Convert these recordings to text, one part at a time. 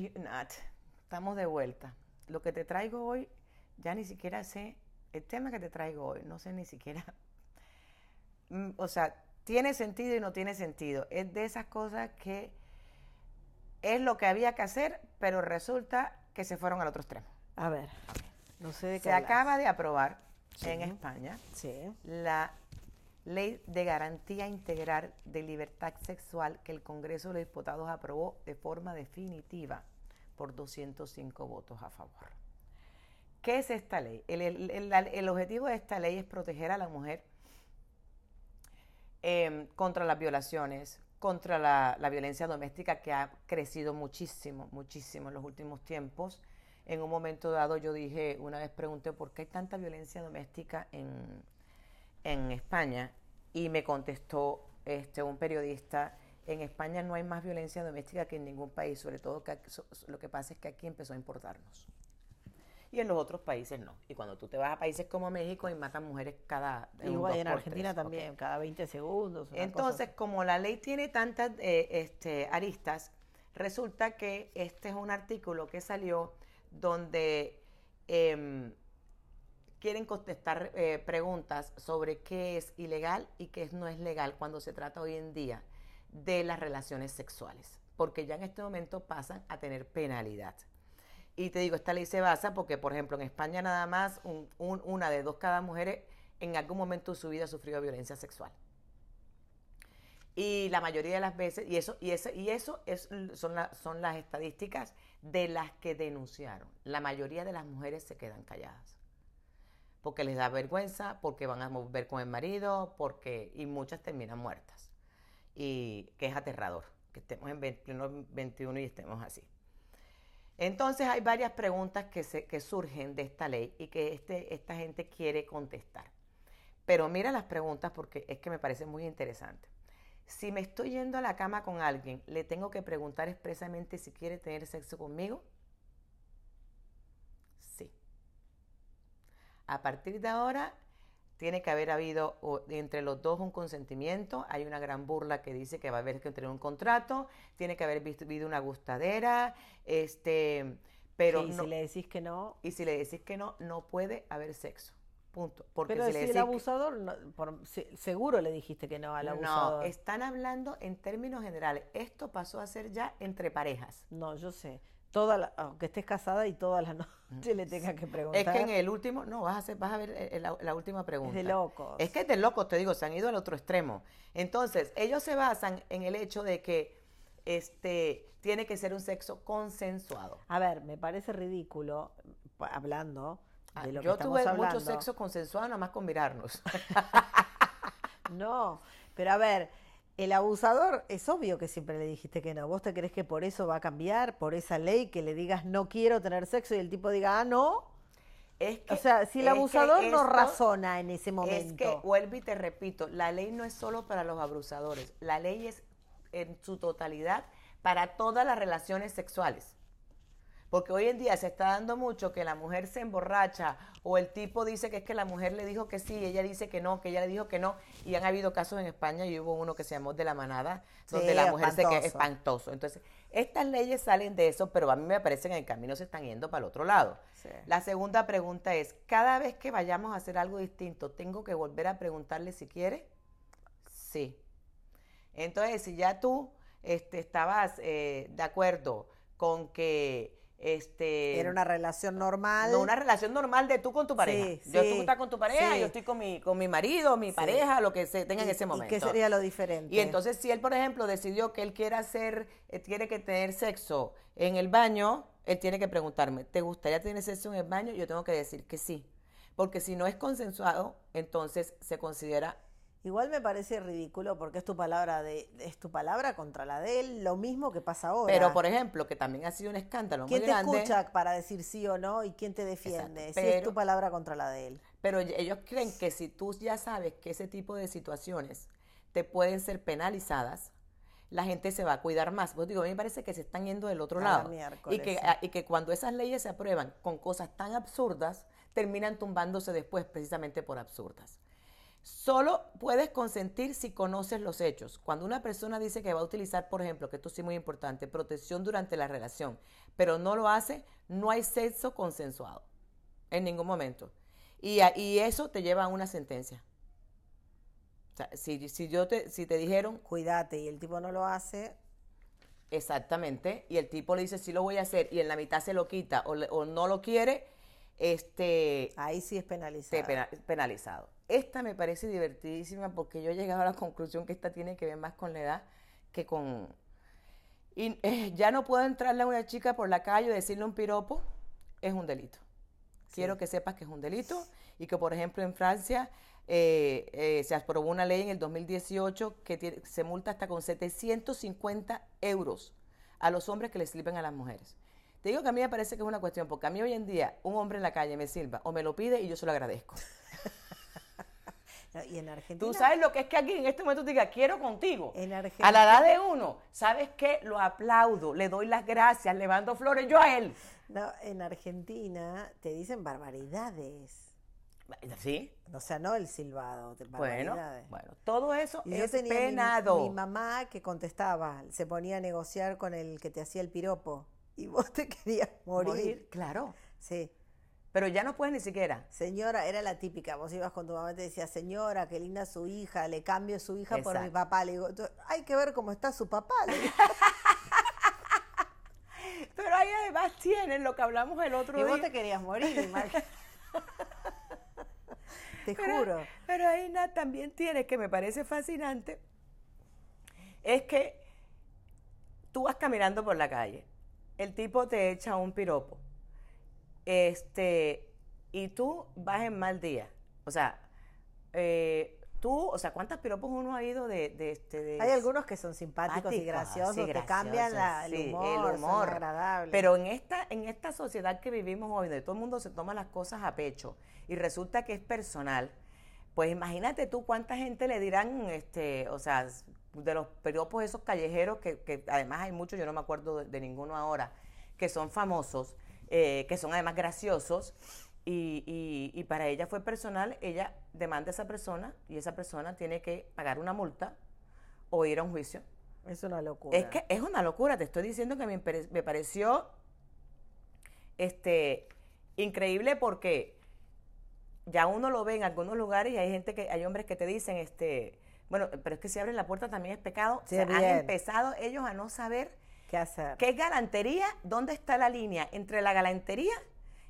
Ay, Nat, estamos de vuelta. Lo que te traigo hoy, ya ni siquiera sé, el tema que te traigo hoy, no sé ni siquiera, mm, o sea, tiene sentido y no tiene sentido. Es de esas cosas que es lo que había que hacer, pero resulta que se fueron al otro extremo. A ver, no sé de qué Se hablas. acaba de aprobar Sí. en España Sí. la Ley de Garantía Integral de Libertad Sexual que el Congreso de los Diputados aprobó de forma definitiva por 205 votos a favor. ¿Qué es esta ley? El, el- el- objetivo de esta ley es proteger a la mujer eh, contra las violaciones, contra la, la violencia doméstica que ha crecido muchísimo, muchísimo en los últimos tiempos. En un momento dado yo dije, una vez pregunté por qué hay tanta violencia doméstica en, en España y me contestó este, un periodista, en España no hay más violencia doméstica que en ningún país, sobre todo que aquí- so- lo que pasa es que aquí empezó a importarnos. Y en los otros países no. Y cuando tú te vas a países como México y matan mujeres cada... Igual en Argentina también, cada 20 segundos. Entonces, cosa como la ley tiene tantas eh, este, aristas, resulta que este es un artículo que salió donde em, quieren contestar eh, preguntas sobre qué es ilegal y qué no es legal cuando se trata hoy en día de las relaciones sexuales, porque ya en este momento pasan a tener penalidad. Y te digo, esta ley se basa porque, por ejemplo, en España nada más un- un- una de dos cada mujer en algún momento de su vida sufrió violencia sexual. Y la mayoría de las veces, y eso, y eso, y eso es, son, son las estadísticas de las que denunciaron. La mayoría de las mujeres se quedan calladas. Porque les da vergüenza, porque van a volver con el marido, porque, y muchas terminan muertas. Y que es aterrador, que estemos en 20 pleno 21 y estemos así. Entonces hay varias preguntas que, se, que surgen de esta ley y que este, esta gente quiere contestar. Pero mira las preguntas porque es que me parece muy interesante. Si me estoy yendo a la cama con alguien, ¿le tengo que preguntar expresamente si quiere tener sexo conmigo? Sí. A partir de ahora, tiene que haber habido o, entre los dos un consentimiento. Hay una gran burla que dice que va a haber que tener un contrato, tiene que haber visto- habido una gustadera, este, pero Sí, y no- si le decís que no. y si le decís que no, no puede haber sexo. Punto. Porque Pero si le el decís que- abusador, no- por- se- seguro le dijiste que no al abusador. No, están hablando en términos generales. Esto pasó a ser ya entre parejas. No, yo sé. Toda la- aunque estés casada y todas las noches le tengas que preguntar. Es que en el último, no, vas a, hacer, vas a ver eh, la, la última pregunta. de locos. Es que es de locos, te digo, se han ido al otro extremo. Entonces, ellos se basan en el hecho de que este tiene que ser un sexo consensuado. A ver, me parece ridículo, hablando Ah, de lo Yo que estamos tuve hablando. mucho sexo consensuado nada más con mirarnos. No, pero a ver, el abusador es obvio que siempre le dijiste que no. ¿Vos te crees que por eso va a cambiar, por esa ley, que le digas no quiero tener sexo y el tipo diga ah, no? Es que- O sea, si el abusador no razona en ese momento. Es que, vuelvo y te repito, la ley no es solo para los abusadores, la ley es en su totalidad para todas las relaciones sexuales. Porque hoy en día se está dando mucho que la mujer se emborracha o el tipo dice que es que la mujer le dijo que sí y ella dice que no, que ella le dijo que no. Y han habido casos en España y hubo uno que se llamó de la manada, donde la mujer se queda espantoso. espantoso. Entonces, estas leyes salen de eso, pero a mí me parece que en el camino se están yendo para el otro lado. Sí. La segunda pregunta es, cada vez que vayamos a hacer algo distinto, ¿tengo que volver a preguntarle si quiere? Sí. Entonces, si ya tú este, estabas eh, de acuerdo con que este, Era una relación normal. no, una relación normal de tú con tu pareja. Sí, yo sí, estás con tu pareja, sí. yo estoy con mi, con mi marido, mi pareja, lo que se tenga en ¿Y- ese momento. ¿Y qué sería lo diferente? Y entonces, si él, por ejemplo, decidió que él quiere hacer, eh, quiere que tener sexo en el baño, él tiene que preguntarme, ¿te gustaría tener sexo en el baño? Yo tengo que decir que sí. Porque si no es consensuado, entonces se considera Igual me parece ridículo porque es tu palabra de es tu palabra contra la de él, lo mismo que pasa ahora. Pero, por ejemplo, que también ha sido un escándalo ¿Quién muy te grande. escucha para decir sí o no y quién te defiende? Exacto, si es tu palabra contra la de él. Pero ellos creen que si tú ya sabes que ese tipo de situaciones te pueden ser penalizadas, la gente se va a cuidar más. Pues digo, a mí me parece que se están yendo del otro lado. Y miércoles, que, sí. a- y que cuando esas leyes se aprueban con cosas tan absurdas, terminan tumbándose después precisamente por absurdas. Solo puedes consentir si conoces los hechos. Cuando una persona dice que va a utilizar, por ejemplo, que esto sí es muy importante, protección durante la relación, pero no lo hace, no hay sexo consensuado en ningún momento. Y, y eso te lleva a una sentencia. O sea, si, si, yo te, si te dijeron... Cuídate y el tipo no lo hace... Exactamente, y el tipo le dice sí lo voy a hacer y en la mitad se lo quita o, o no lo quiere, este... Ahí sí es penalizado. penalizado. Esta me parece divertidísima porque yo he llegado a la conclusión que esta tiene que ver más con la edad que con... Y eh, ya no puedo entrarle a una chica por la calle y decirle un piropo, es un delito. Quiero que sepas que es un delito y que, por ejemplo, en Francia eh, eh, se aprobó una ley en el 2018 que se multa hasta con 750 euros a los hombres que le sirven a las mujeres. Te digo que a mí me parece que es una cuestión, porque a mí hoy en día un hombre en la calle me sirva o me lo pide y yo se lo agradezco. y en Argentina. Tú sabes lo que es que aquí en este momento te diga, quiero contigo. En Argentina. A la edad de uno, ¿sabes qué? Lo aplaudo, le doy las gracias, le mando flores yo a él. No, en Argentina te dicen barbaridades. ¿Sí? O sea, no el silbado, bueno, bueno, todo eso y es penado. mi, mamá que contestaba, se ponía a negociar con el que te hacía el piropo y vos te querías morir. Claro. Sí. Pero ya no puedes ni siquiera. Señora, era la típica. Vos ibas con tu mamá y te decía, señora, qué linda su hija, le cambio su hija por mi papá. Le digo, hay que ver cómo está su papá. Pero ahí además tienen lo que hablamos el otro día. Y vos te querías morir, Te juro. Pero ahí también tiene, que me parece fascinante, es que tú vas caminando por la calle el tipo te echa un piropo. Este, y tú vas en mal día. O sea, eh, tú, o sea, ¿cuántos piropos uno ha ido de, este? Hay algunos que son simpáticos y graciosos, que cambian el, humor, el humor. Pero en esta, en esta sociedad que vivimos hoy, donde todo el mundo se toma las cosas a pecho y resulta que es personal, pues imagínate tú cuánta gente le dirán, este, o sea, de los periódicos esos callejeros, que, además hay muchos, yo no me acuerdo de, ninguno ahora, que son famosos, eh, que son además graciosos, y, y, para ella fue personal, ella demanda a esa persona y esa persona tiene que pagar una multa o ir a un juicio. Es una locura. Es que es una locura, te estoy diciendo que me, me pareció este, increíble porque ya uno lo ve en algunos lugares y hay gente que, hay hombres que te dicen, este, bueno, pero es que si abren la puerta también es pecado. Se han empezado ellos a no saber qué hacer. ¿Qué galantería? ¿Dónde está la línea entre la galantería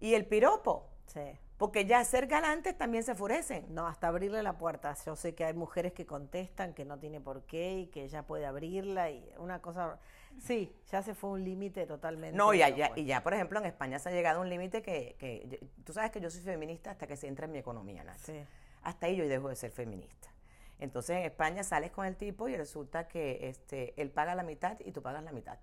y el piropo? Sí. Porque ya ser galantes también se enfurecen. No, hasta abrirle la puerta. Yo sé que hay mujeres que contestan que no tiene por qué y que ya puede abrirla y una cosa... Sí, ya se fue un límite totalmente. No, y ya, y ya, por ejemplo, en España se ha llegado a un límite que, que, Tú sabes que yo soy feminista hasta que se entra en mi economía, Nath. Sí. Hasta ahí yo dejo de ser feminista. Entonces en España sales con el tipo y resulta que este, él paga la mitad y tú pagas la mitad.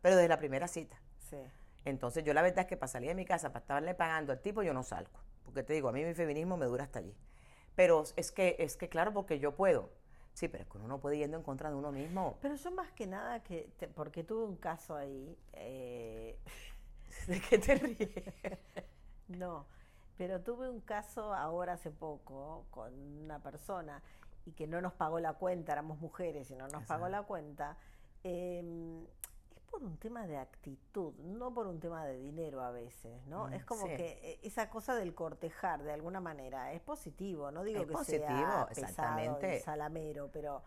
Pero desde la primera cita. Sí. Entonces yo la verdad es que para salir de mi casa, para estarle pagando al tipo, yo no salgo. Porque te digo, a mí mi feminismo me dura hasta allí. Pero es que, es que claro, porque yo puedo. Sí, pero es que uno no puede yendo en contra de uno mismo. Pero yo más que nada que, porque tuve un caso ahí. Eh, ¿De qué te ríes? no, pero tuve un caso ahora hace poco con una persona y que no nos pagó la cuenta, éramos mujeres y no nos pagó la cuenta. Eh, por un tema de actitud, no por un tema de dinero a veces, ¿no? Mm, es como que eh, esa cosa del cortejar, de alguna manera, es positivo, no digo que sea pesado y salamero, pero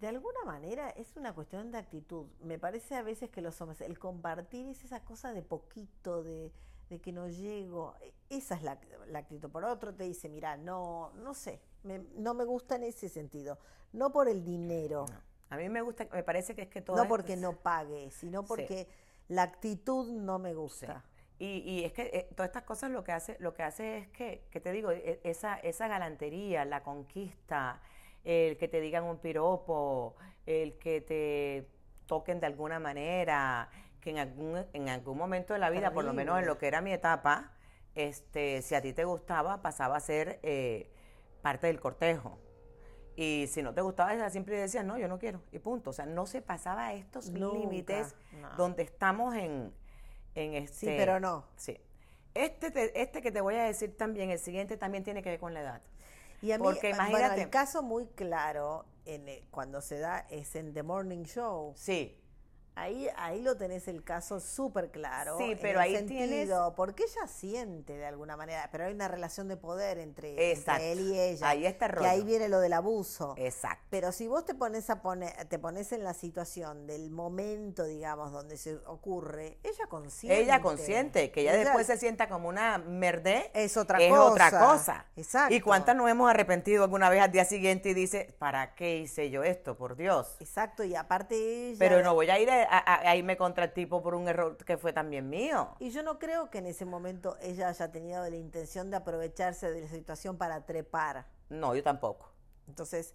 de alguna manera es una cuestión de actitud. Me parece a veces que los hombres, el compartir es esa cosa de poquito, de, de que no llego, e, esa es la, actitud. Por otro te dice, mira, no, no sé, no me gusta en ese sentido, no por el dinero. A mí me gusta, me parece que es que todo. No porque no pague, sino porque la actitud no me gusta. Y, y, es que eh, todas estas cosas lo que hace, lo que hace es que, que te digo, e, esa, esa galantería, la conquista, el que te digan un piropo, el que te toquen de alguna manera, que en algún, en algún momento de la vida, por lo menos en lo que era mi etapa, este, si a ti te gustaba, pasaba a ser eh, parte del cortejo. Y si no te gustaba, ella siempre decía, no, yo no quiero, y punto. O sea, no se pasaba a estos límites donde estamos en, en este... Sí, pero no. Sí. Este, este que te voy a decir también, el siguiente también tiene que ver con la edad. Y a mí, Porque bueno, imagínate. el caso muy claro en, eh, cuando se da es en The Morning Show. Sí, Ahí, ahí lo tenés el caso súper claro. Sí, en pero el ahí sentido, tienes- Porque ella siente de alguna manera, pero hay una relación de poder entre, él y ella. Ahí está el Que rollo. ahí viene lo del abuso. exacto. Pero si vos te pones a poner, te pones en la situación del momento, digamos, donde se ocurre, ella consciente. Ella consciente, que ella, Ella después se sienta como una merdé. Es otra es cosa. otra cosa. Exacto. ¿Y cuántas nos hemos arrepentido alguna vez al día siguiente y dice, ¿para qué hice yo esto? Por Dios. Exacto, y aparte ella. Pero no voy a ir a, a- a irme contra el tipo por un error que fue también mío. Y yo no creo que en ese momento ella haya tenido la intención de aprovecharse de la situación para trepar. No, yo tampoco. Entonces,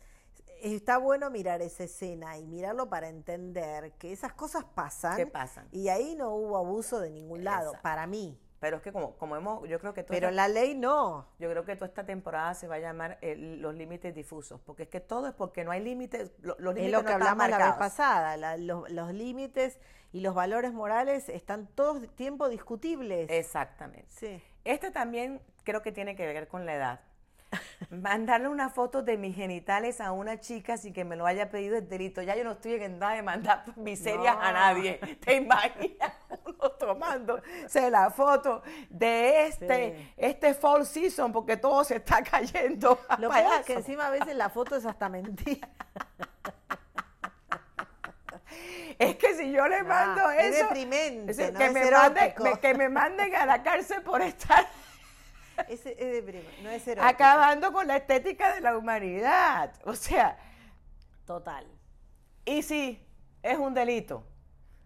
está bueno mirar esa escena y mirarlo para entender que esas cosas pasan. ¿Qué pasan? Y ahí no hubo abuso de ningún lado, Exacto. para mí. Pero es que como, como hemos, yo creo que Pero esta- la ley no. yo creo que toda esta temporada se va a llamar eh, los límites difusos, porque es que todo es porque no hay límites, lo- los límites Es lo no que hablamos la vez pasada. la- los, los límites y los valores morales están todo el tiempo discutibles. Exactamente. Sí. Este también creo que tiene que ver con la edad. Mandarle una foto de mis genitales a una chica sin que me lo haya pedido es delito. Ya yo no estoy en edad de mandar miserias a nadie. ¿Te imaginas uno tomándose la foto de este, Sí. este fall season porque todo se está cayendo? a Lo peor es que encima a veces la foto es hasta mentira. Es que si yo le Ah, mando es eso, deprimente, es no que, es me mande- erótico. me- que me manden a la cárcel por estar Es, no es acabando con la estética de la humanidad. O sea, Total. y sí, es un delito.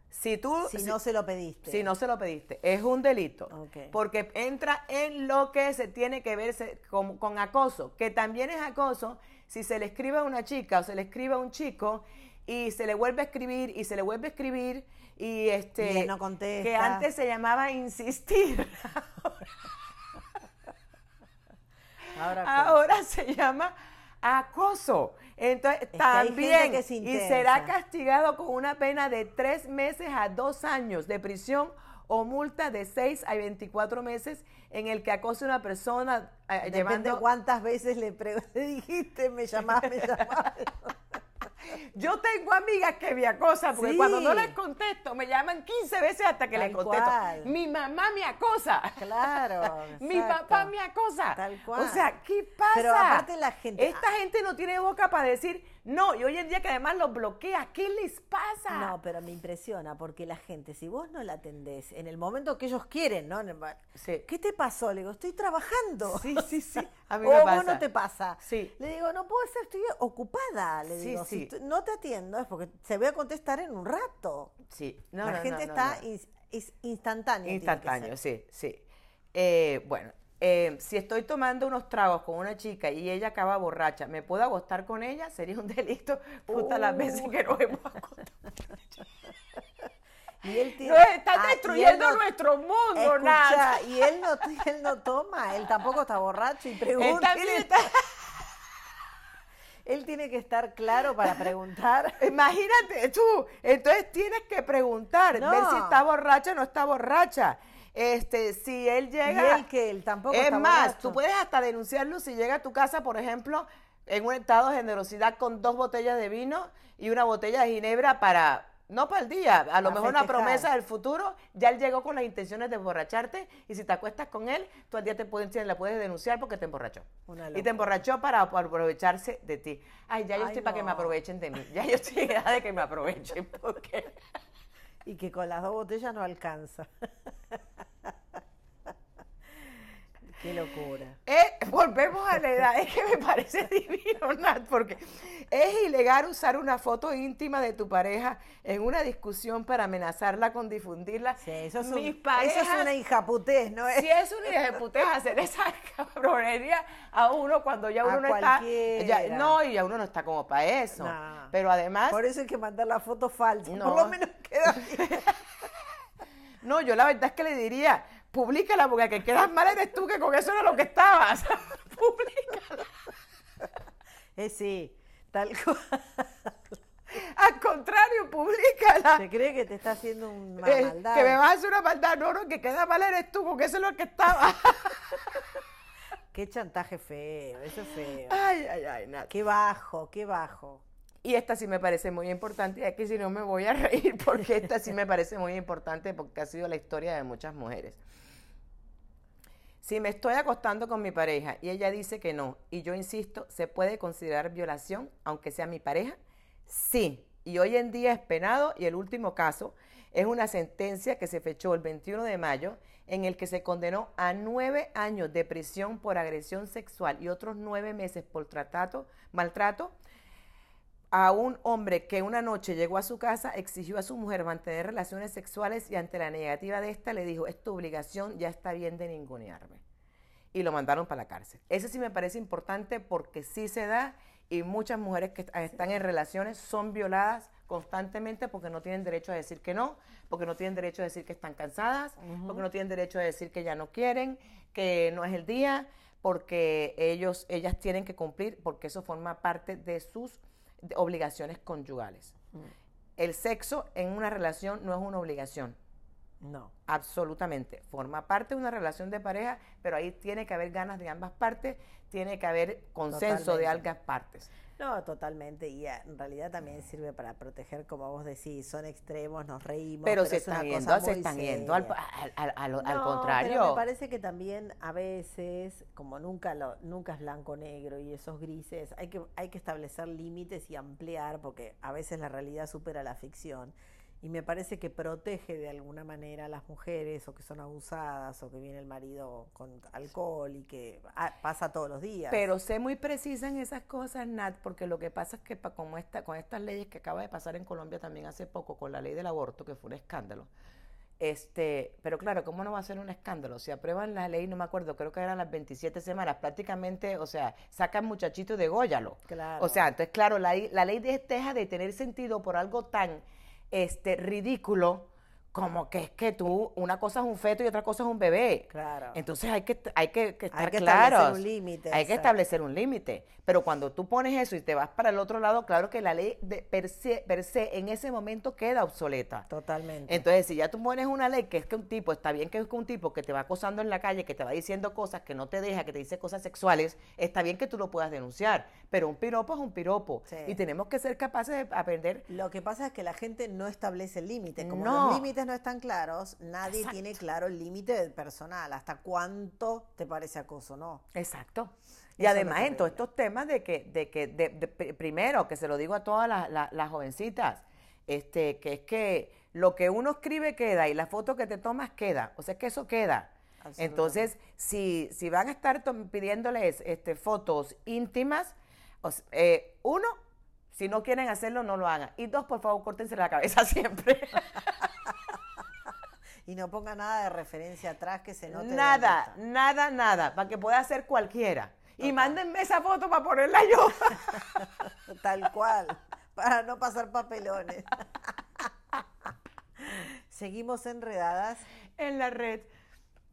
Si tú, Si si, no se lo pediste. si no se lo pediste, es un delito. Ok. Porque entra en lo que se tiene que ver con, con acoso, que también es acoso si se le escribe a una chica o se le escribe a un chico y se le vuelve a escribir y se le vuelve a escribir y este Y él no contesta. que antes se llamaba insistir. Ahora, Ahora se llama acoso. Entonces, que también, que y será castigado con una pena de tres meses a dos años de prisión o multa de seis a 24 meses en el que acose a una persona eh, Depende llevando... cuántas veces le, pre- le dijiste, me llamás, me llamás. Yo tengo amigas que me acosan porque Sí. cuando no les contesto me llaman 15 veces hasta que Tal les contesto. cual. Mi mamá me acosa. Claro. Mi exacto. papá me acosa. Tal cual. O sea, ¿qué pasa? Pero aparte la gente- Esta gente no tiene boca para decir no. Y hoy en día que además los bloquea. ¿Qué les pasa? No, pero me impresiona porque la gente, si vos no la atendés en el momento que ellos quieren, ¿no? Sí. ¿Qué te pasó? Le digo, estoy trabajando. Sí, sí, sí. A mí o me vos pasa. no te pasa. Sí. Le digo, no puedo ser, estoy ocupada. Le Sí, digo, sí. si no te atiendo es porque se voy a contestar en un rato. Sí. No, la no, gente no, está es que Instantáneo, ser. sí, sí. Eh, bueno, eh, si estoy tomando unos tragos con una chica y ella acaba borracha, ¿me puedo acostar con ella? Sería un delito. Puta las veces Uh. que nos hemos acostado. Y él tiene- Nos están Ah, destruyendo no- nuestro mundo, Escucha, Nat. y él no, él no toma, él tampoco está borracho y pregunta. Él, está- él tiene que estar claro para preguntar. Imagínate tú, entonces tienes que preguntar, No. ver si está borracha o no está borracha. Este, si él Y llega. él que él tampoco es está más, borracho. tú puedes hasta denunciarlo si llega a tu casa, por ejemplo, en un estado de generosidad con dos botellas de vino y una botella de ginebra para, no para el día, a lo mejor una promesa del futuro, ya él llegó con las intenciones de emborracharte y si te acuestas con él, tú al día te puedes, la puedes denunciar porque te emborrachó. Y te emborrachó para, para aprovecharse de ti. Ay, ya yo Ay, estoy para que me aprovechen de mí. Ya yo estoy en edad de que me aprovechen. Porque... Y que con las dos botellas no alcanza. Qué locura. Eh, volvemos a la edad, es que me parece divino, Nat, porque es ilegal usar una foto íntima de tu pareja en una discusión para amenazarla con difundirla. Sí, eso es, un- Mis eso es parejas, una hijaputés, ¿no es? si es una hija de puteja hacer esa cabronería a uno cuando ya A uno no está, ya- no, y ya uno no está como para eso. No. Pero además, Por eso hay que mandar la foto falsa. No. Por lo menos queda bien. no, yo la verdad es que le diría, públicala porque el que quedas mal eres tú, que con eso era lo que estabas. públicala. Eh, sí, tal cual. Al contrario, públicala. Se cree que te está haciendo una Eh, maldad. que me vas a hacer una maldad. No, no, que queda mal eres tú, porque eso es lo que estaba. Qué chantaje feo, eso es feo. Ay, ay, ay, nada. Qué bajo, qué bajo. Y esta sí me parece muy importante, y aquí si no me voy a reír porque esta sí me parece muy importante porque ha sido la historia de muchas mujeres. Si me estoy acostando con mi pareja y ella dice que no, y yo insisto, ¿se puede considerar violación aunque sea mi pareja? Sí, y hoy en día es penado y el último caso es una sentencia que se fechó el 21 de mayo en el que se condenó a nueve años de prisión por agresión sexual y otros nueve meses por maltrato a un hombre que una noche llegó a su casa, exigió a su mujer mantener relaciones sexuales y ante la negativa de esta le dijo, es tu obligación, ya está bien de ningunearme. Y lo mandaron para la cárcel. Eso sí me parece importante porque sí se da y muchas mujeres que están en relaciones son violadas constantemente porque no tienen derecho a decir que no, porque no tienen derecho a decir que están cansadas, porque no tienen derecho a decir que ya no quieren, que no es el día, porque ellos, ellas tienen que cumplir, porque eso forma parte de sus obligaciones conyugales. Mm. El sexo en una relación no es una obligación. No. Absolutamente. Forma parte de una relación de pareja, pero ahí tiene que haber ganas de ambas partes, tiene que haber consenso de ambas partes. No, totalmente. Y eh, en realidad también sirve para proteger, como vos decís, son extremos, nos reímos. Pero, se, están yendo, se están yendo al, contrario. Pero me parece que también a veces, como nunca lo, nunca es blanco-negro y esos grises, hay que, hay que establecer límites y ampliar, porque a veces la realidad supera la ficción y me parece que protege de alguna manera a las mujeres o que son abusadas o que viene el marido con alcohol y que ah, pasa todos los días. Pero sé muy precisa en esas cosas, Nat, porque lo que pasa es que como esta, con estas leyes que acaba de pasar en Colombia también hace poco, con la ley del aborto, que fue un escándalo, este, pero claro, ¿cómo no va a ser un escándalo? Si aprueban la ley, no me acuerdo, creo que eran las 27 semanas, prácticamente, o sea, sacan muchachito de Góyalo. Claro. O sea, entonces, claro, la, la ley deja de tener sentido por algo tan este, ridículo como que es que tú, una cosa es un feto y otra cosa es un bebé. Claro. Entonces hay que, hay que, que estar hay que Establecer un límite. Hay que establecer un límite. Pero cuando tú pones eso y te vas para el otro lado, claro que la ley de per, se, per se en ese momento queda obsoleta. Totalmente. Entonces, si ya tú pones una ley que es que un tipo, está bien que es un tipo que te va acosando en la calle, que te va diciendo cosas, que no te deja, que te dice cosas sexuales, está bien que tú lo puedas denunciar. Pero un piropo es un piropo. Y tenemos que ser capaces de aprender. Lo que pasa es que la gente no establece el límite. Como los límites no están claros, nadie tiene claro el límite personal, hasta cuánto te parece acoso, ¿no? Exacto. Y además en todos estos temas de que, de que de, primero, que se lo digo a todas las, jovencitas, este, que es que lo que uno escribe queda y la foto que te tomas queda. O sea, que eso queda. Entonces, si, si van a estar pidiéndoles este, fotos íntimas, eh, uno, si no quieren hacerlo, no lo hagan. Y dos, por favor, córtense la cabeza siempre. Y no ponga nada de referencia atrás que se note. Nada, nada, nada, para que pueda hacer cualquiera. Y mándenme esa foto para ponerla yo. Tal cual, para no pasar papelones. Seguimos enredadas en la red.